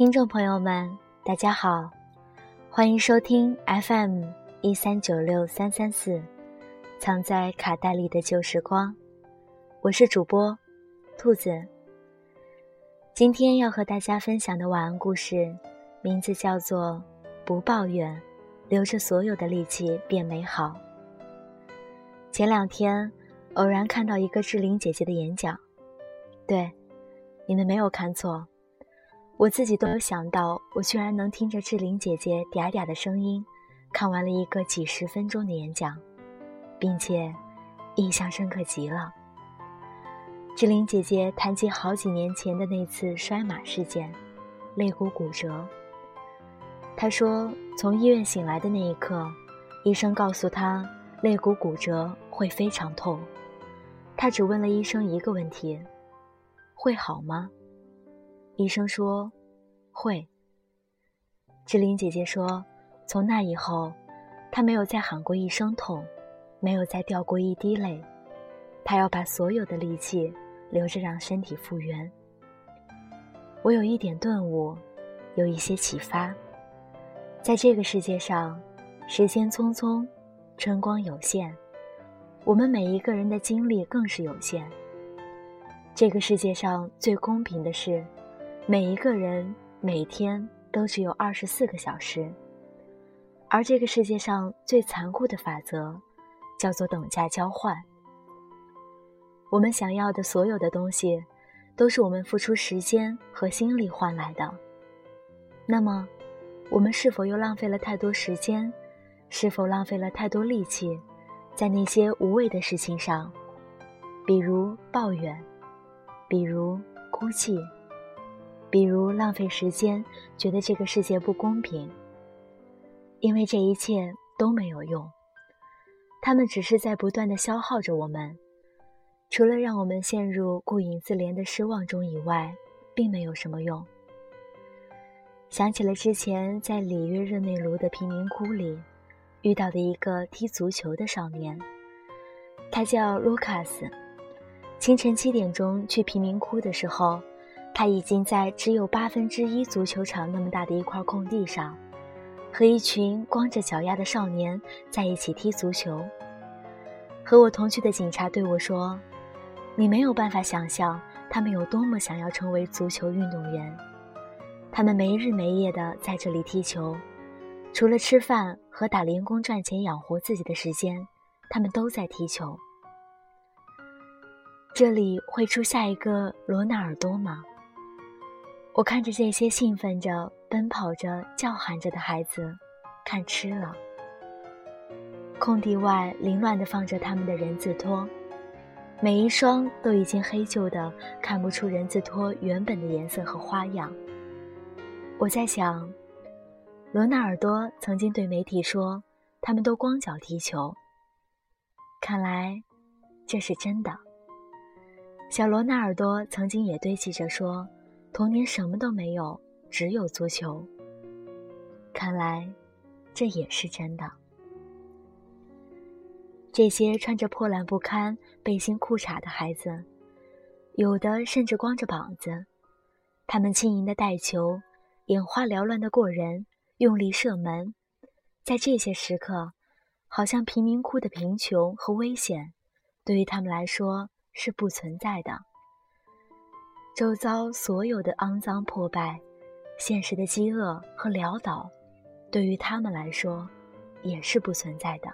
听众朋友们，大家好，欢迎收听 FM 一三九六三三四，藏在卡带里的旧时光，我是主播兔子。今天要和大家分享的晚安故事，名字叫做《不抱怨，留着所有的力气变美好》。前两天偶然看到一个志玲姐姐的演讲，对，你们没有看错。我自己都有想到，我居然能听着志玲姐姐嗲嗲的声音，看完了一个几十分钟的演讲，并且印象深刻极了。志玲姐姐谈及好几年前的那次摔马事件，肋骨骨折。她说，从医院醒来的那一刻，医生告诉她肋骨骨折会非常痛。她只问了医生一个问题：会好吗？医生说：“会。”志玲姐姐说：“从那以后，她没有再喊过一声痛，没有再掉过一滴泪。她要把所有的力气留着，让身体复原。”我有一点顿悟，有一些启发。在这个世界上，时间匆匆，春光有限，我们每一个人的精力更是有限。这个世界上最公平的是。每一个人每天都只有二十四个小时，而这个世界上最残酷的法则，叫做等价交换。我们想要的所有的东西，都是我们付出时间和心力换来的。那么，我们是否又浪费了太多时间？是否浪费了太多力气，在那些无谓的事情上，比如抱怨，比如哭泣？比如浪费时间，觉得这个世界不公平，因为这一切都没有用，他们只是在不断的消耗着我们，除了让我们陷入顾影自怜的失望中以外，并没有什么用。想起了之前在里约热内卢的贫民窟里遇到的一个踢足球的少年，他叫卢卡斯，清晨七点钟去贫民窟的时候。他已经在只有八分之一足球场那么大的一块空地上，和一群光着脚丫的少年在一起踢足球。和我同去的警察对我说：“你没有办法想象他们有多么想要成为足球运动员。他们没日没夜地在这里踢球，除了吃饭和打零工赚钱养活自己的时间，他们都在踢球。这里会出下一个罗纳尔多吗？”我看着这些兴奋着、奔跑着、叫喊着的孩子，看痴了。空地外凌乱地放着他们的人字拖，每一双都已经黑旧的，看不出人字拖原本的颜色和花样。我在想，罗纳尔多曾经对媒体说，他们都光脚踢球。看来，这是真的。小罗纳尔多曾经也对记者说。童年什么都没有，只有足球。看来，这也是真的。这些穿着破烂不堪背心裤衩的孩子，有的甚至光着膀子，他们轻盈的带球，眼花缭乱的过人，用力射门。在这些时刻，好像贫民窟的贫穷和危险，对于他们来说是不存在的。周遭所有的肮脏破败，现实的饥饿和潦倒，对于他们来说，也是不存在的。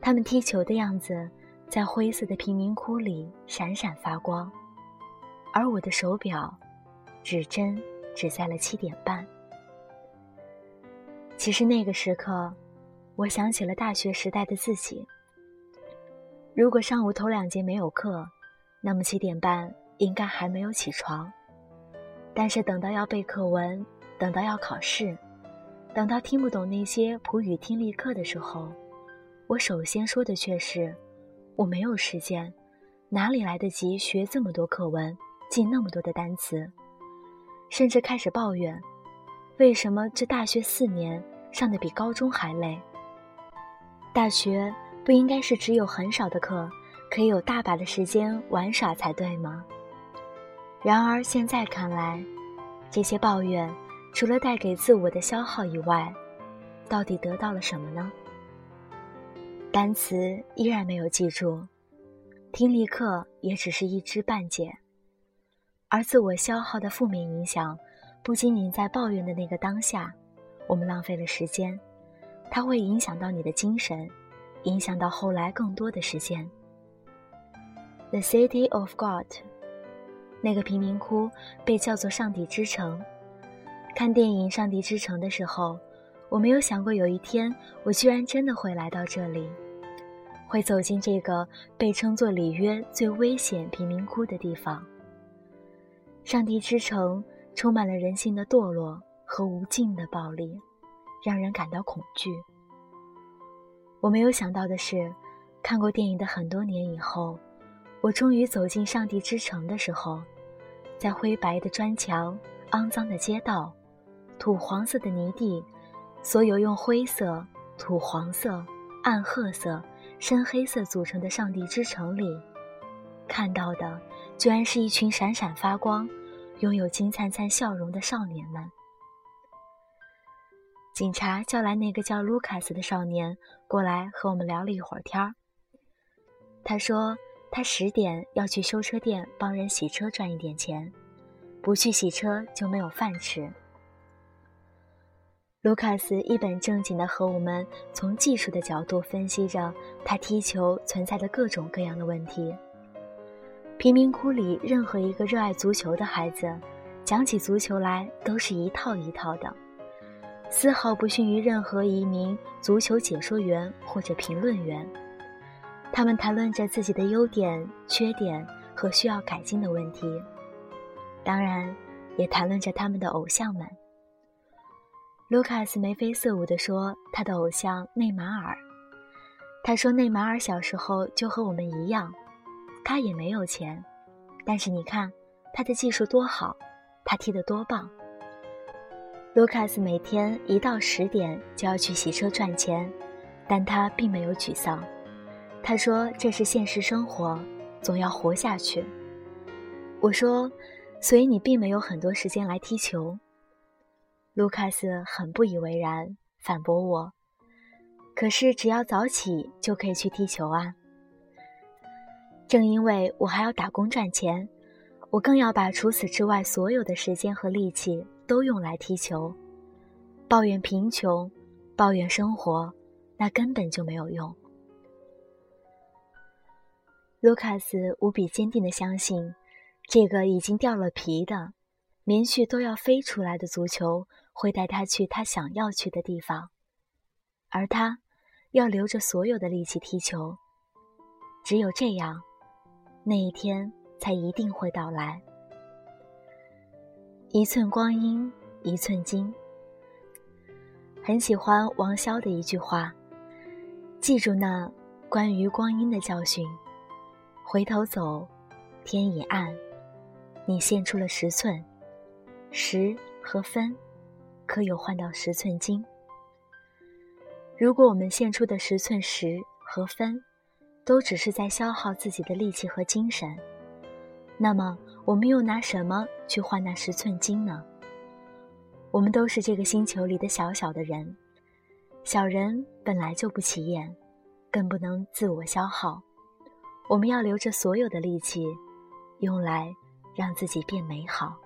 他们踢球的样子，在灰色的贫民窟里闪闪发光，而我的手表，指针指在了七点半。其实那个时刻，我想起了大学时代的自己。如果上午头两节没有课，那么七点半。应该还没有起床，但是等到要背课文，等到要考试，等到听不懂那些普语听力课的时候，我首先说的却是：我没有时间，哪里来得及学这么多课文，记那么多的单词？甚至开始抱怨，为什么这大学四年上的比高中还累？大学不应该是只有很少的课，可以有大把的时间玩耍才对吗？然而现在看来，这些抱怨除了带给自我的消耗以外，到底得到了什么呢？单词依然没有记住，听力课也只是一知半解，而自我消耗的负面影响，不仅仅在抱怨的那个当下，我们浪费了时间，它会影响到你的精神，影响到后来更多的时间。The City of God，那个贫民窟被叫做上帝之城。看电影《上帝之城》的时候。我没有想过有一天，我居然真的会来到这里，会走进这个被称作里约最危险贫民窟的地方。上帝之城充满了人性的堕落和无尽的暴力，让人感到恐惧。我没有想到的是，看过电影的很多年以后，我终于走进上帝之城的时候，在灰白的砖墙、肮脏的街道、土黄色的泥地。所有用灰色、土黄色、暗褐色、深黑色组成的上帝之城里，看到的居然是一群闪闪发光、拥有金灿灿笑容的少年们。警察叫来那个叫卢卡斯的少年过来和我们聊了一会儿天儿。他说他十点要去修车店帮人洗车赚一点钱，不去洗车就没有饭吃。卢卡斯一本正经地和我们从技术的角度分析着他踢球存在的各种各样的问题。贫民窟里任何一个热爱足球的孩子，讲起足球来都是一套一套的，丝毫不逊于任何一名足球解说员或者评论员。他们谈论着自己的优点、缺点和需要改进的问题，当然，也谈论着他们的偶像们。卢卡斯眉飞色舞地说：“他的偶像内马尔。”他说：“内马尔小时候就和我们一样，他也没有钱，但是你看他的技术多好，他踢得多棒。”卢卡斯每天一到十点就要去洗车赚钱，但他并没有沮丧。他说：“这是现实生活，总要活下去。”我说：“所以你并没有很多时间来踢球。”卢卡斯很不以为然，反驳我：“可是只要早起就可以去踢球啊！正因为我还要打工赚钱，我更要把除此之外所有的时间和力气都用来踢球。抱怨贫穷，抱怨生活，那根本就没有用。”卢卡斯无比坚定地相信，这个已经掉了皮的、棉絮都要飞出来的足球。会带他去他想要去的地方，而他要留着所有的力气踢球。只有这样，那一天才一定会到来。一寸光阴一寸金。很喜欢王潇的一句话：“记住那关于光阴的教训。回头走，天已暗。你献出了十寸，十和分。”可有换到十寸金？如果我们献出的十寸十和分，都只是在消耗自己的力气和精神，那么我们又拿什么去换那十寸金呢？我们都是这个星球里的小小的人，小人本来就不起眼，更不能自我消耗。我们要留着所有的力气，用来让自己变美好。